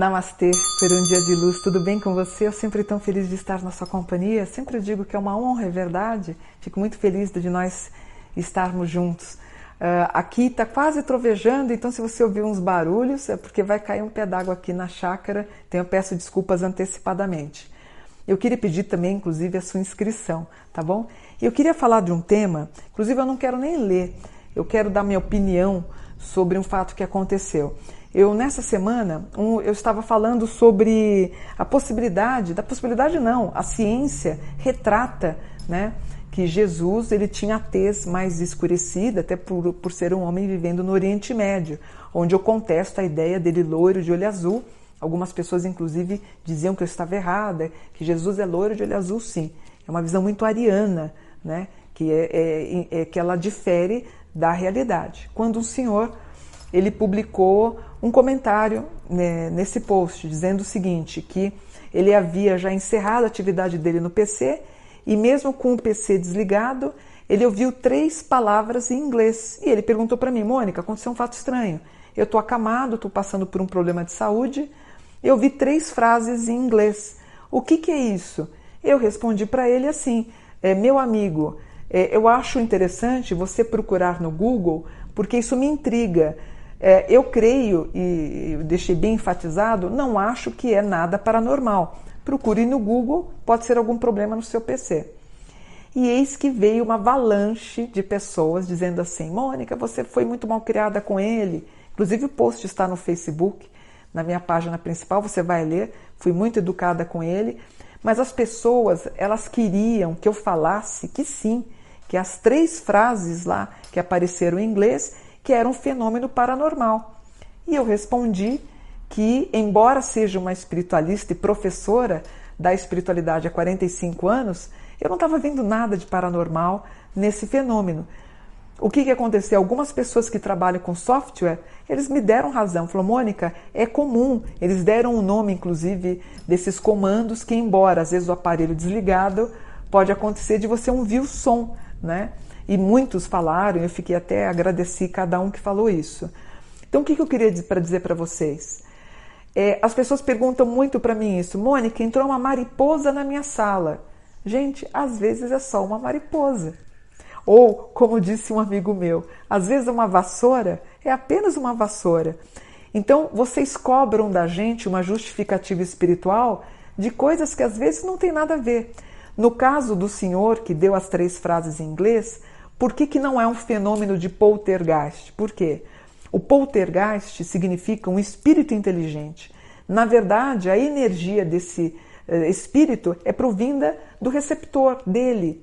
Namastê, por um dia de luz, tudo bem com você? Eu sempre tão feliz de estar na sua companhia. Sempre digo que é uma honra, é verdade. Fico muito feliz de nós estarmos juntos. Uh, aqui está quase trovejando, então se você ouvir uns barulhos é porque vai cair um pé d'água aqui na chácara. Então eu peço desculpas antecipadamente. Eu queria pedir também, inclusive, a sua inscrição, tá bom? Eu queria falar de um tema, inclusive eu não quero nem ler, eu quero dar minha opinião sobre um fato que aconteceu. Eu nessa semana um, eu estava falando sobre a possibilidade, da possibilidade não, a ciência retrata, né, que Jesus ele tinha a tez mais escurecida, até por, por ser um homem vivendo no Oriente Médio, onde eu contesto a ideia dele loiro de olho azul. Algumas pessoas, inclusive, diziam que eu estava errada, que Jesus é loiro de olho azul, sim. É uma visão muito ariana, né? que, é, é, é que ela difere da realidade. Quando o Senhor ele publicou um comentário né, nesse post dizendo o seguinte, que ele havia já encerrado a atividade dele no PC e mesmo com o PC desligado, ele ouviu três palavras em inglês. E ele perguntou para mim, Mônica, aconteceu um fato estranho. Eu estou acamado, estou passando por um problema de saúde. Eu ouvi três frases em inglês. O que, que é isso? Eu respondi para ele assim, é, meu amigo, é, eu acho interessante você procurar no Google porque isso me intriga. É, eu creio, e deixei bem enfatizado, não acho que é nada paranormal. Procure no Google, pode ser algum problema no seu PC. E eis que veio uma avalanche de pessoas dizendo assim: Mônica, você foi muito mal criada com ele. Inclusive, o post está no Facebook, na minha página principal, você vai ler. Fui muito educada com ele. Mas as pessoas, elas queriam que eu falasse que sim, que as três frases lá que apareceram em inglês que era um fenômeno paranormal. E eu respondi que, embora seja uma espiritualista e professora da espiritualidade há 45 anos, eu não estava vendo nada de paranormal nesse fenômeno. O que, que aconteceu? Algumas pessoas que trabalham com software, eles me deram razão. Falou, Mônica, é comum. Eles deram o um nome, inclusive, desses comandos que, embora às vezes o aparelho desligado, pode acontecer de você ouvir o som, né? E muitos falaram, eu fiquei até agradeci cada um que falou isso. Então, o que eu queria para dizer para vocês? É, as pessoas perguntam muito para mim isso, Mônica, entrou uma mariposa na minha sala. Gente, às vezes é só uma mariposa. Ou, como disse um amigo meu, às vezes uma vassoura é apenas uma vassoura. Então, vocês cobram da gente uma justificativa espiritual de coisas que às vezes não tem nada a ver. No caso do senhor que deu as três frases em inglês, por que, que não é um fenômeno de poltergeist? Por quê? O poltergeist significa um espírito inteligente. Na verdade, a energia desse uh, espírito é provinda do receptor dele.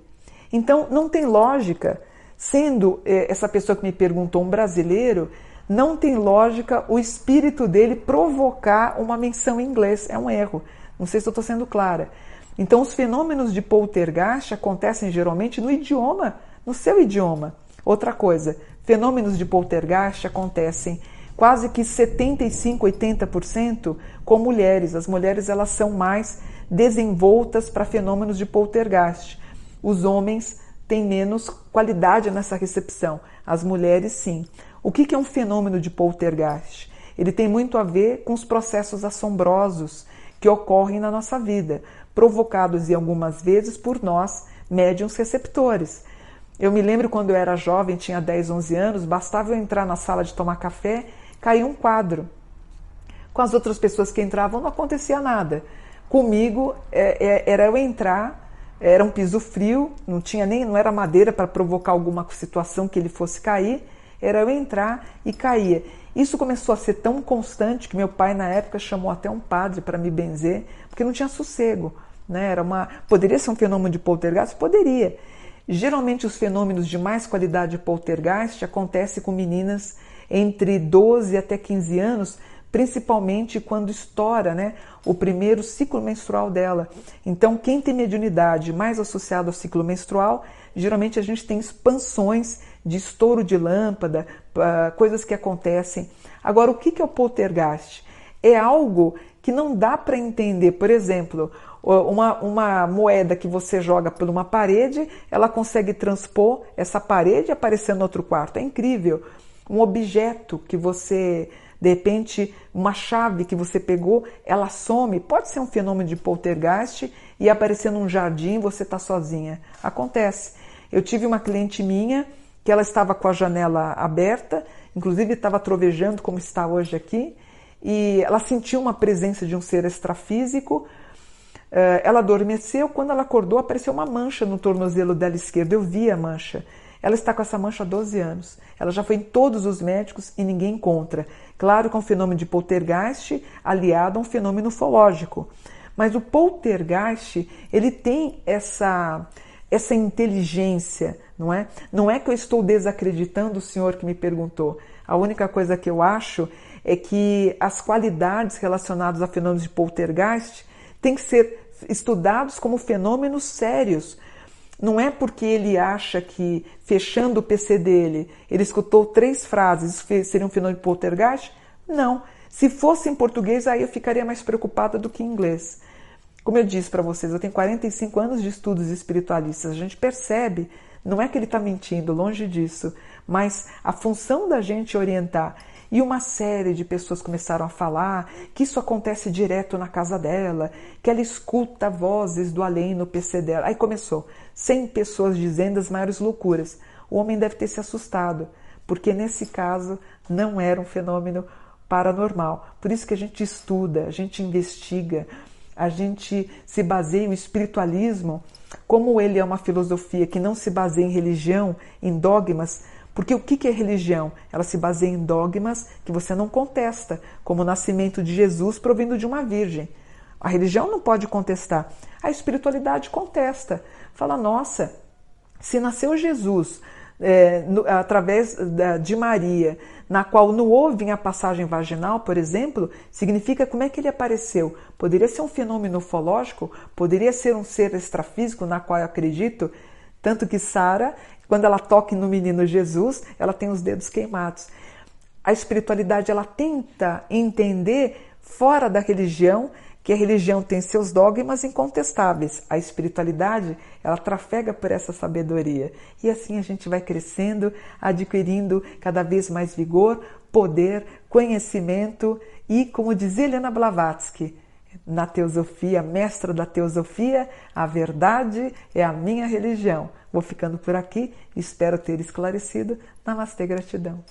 Então, não tem lógica, sendo eh, essa pessoa que me perguntou um brasileiro, não tem lógica o espírito dele provocar uma menção em inglês. É um erro. Não sei se eu estou sendo clara. Então, os fenômenos de poltergeist acontecem geralmente no idioma no seu idioma. Outra coisa, fenômenos de poltergeist acontecem quase que 75, 80% com mulheres. As mulheres elas são mais desenvoltas para fenômenos de poltergeist. Os homens têm menos qualidade nessa recepção. As mulheres sim. O que é um fenômeno de poltergeist? Ele tem muito a ver com os processos assombrosos que ocorrem na nossa vida, provocados e algumas vezes por nós, médiums receptores. Eu me lembro quando eu era jovem, tinha 10, 11 anos, bastava eu entrar na sala de tomar café, caía um quadro. Com as outras pessoas que entravam não acontecia nada. Comigo é, é, era eu entrar, era um piso frio, não tinha nem, não era madeira para provocar alguma situação que ele fosse cair, era eu entrar e caía. Isso começou a ser tão constante que meu pai na época chamou até um padre para me benzer, porque não tinha sossego, né? Era uma, poderia ser um fenômeno de poltergeist, poderia. Geralmente os fenômenos de mais qualidade poltergeist acontecem com meninas entre 12 até 15 anos, principalmente quando estoura né, o primeiro ciclo menstrual dela. Então, quem tem mediunidade mais associada ao ciclo menstrual, geralmente a gente tem expansões de estouro de lâmpada, coisas que acontecem. Agora, o que é o poltergeist? É algo que não dá para entender. Por exemplo, uma, uma moeda que você joga por uma parede, ela consegue transpor essa parede e aparecer no outro quarto. É incrível. Um objeto que você De repente, uma chave que você pegou, ela some. Pode ser um fenômeno de poltergeist e aparecer num jardim você está sozinha. Acontece. Eu tive uma cliente minha que ela estava com a janela aberta, inclusive estava trovejando como está hoje aqui, e ela sentiu uma presença de um ser extrafísico. Eh, ela adormeceu, quando ela acordou, apareceu uma mancha no tornozelo dela esquerdo. Eu vi a mancha. Ela está com essa mancha há 12 anos. Ela já foi em todos os médicos e ninguém encontra. Claro que é um fenômeno de poltergeist aliado a um fenômeno ufológico. Mas o poltergeist, ele tem essa essa inteligência, não é? Não é que eu estou desacreditando o senhor que me perguntou. A única coisa que eu acho é que as qualidades relacionadas a fenômenos de poltergeist têm que ser estudados como fenômenos sérios, não é porque ele acha que, fechando o PC dele, ele escutou três frases, seria um fenômeno de poltergeist? Não. Se fosse em português, aí eu ficaria mais preocupada do que em inglês. Como eu disse para vocês, eu tenho 45 anos de estudos espiritualistas. A gente percebe, não é que ele está mentindo, longe disso, mas a função da gente orientar e uma série de pessoas começaram a falar que isso acontece direto na casa dela, que ela escuta vozes do além no PC dela. Aí começou, 100 pessoas dizendo as maiores loucuras. O homem deve ter se assustado, porque nesse caso não era um fenômeno paranormal. Por isso que a gente estuda, a gente investiga, a gente se baseia no espiritualismo, como ele é uma filosofia que não se baseia em religião, em dogmas, porque o que é religião? Ela se baseia em dogmas que você não contesta, como o nascimento de Jesus provindo de uma virgem. A religião não pode contestar. A espiritualidade contesta. Fala, nossa, se nasceu Jesus é, no, através da, de Maria, na qual não houve a passagem vaginal, por exemplo, significa como é que ele apareceu? Poderia ser um fenômeno ufológico? Poderia ser um ser extrafísico na qual eu acredito? Tanto que Sara quando ela toca no menino Jesus, ela tem os dedos queimados. A espiritualidade ela tenta entender fora da religião que a religião tem seus dogmas incontestáveis. A espiritualidade, ela trafega por essa sabedoria. E assim a gente vai crescendo, adquirindo cada vez mais vigor, poder, conhecimento e, como dizia Helena Blavatsky, na teosofia, mestra da teosofia, a verdade é a minha religião. Vou ficando por aqui, espero ter esclarecido. Namastê, gratidão.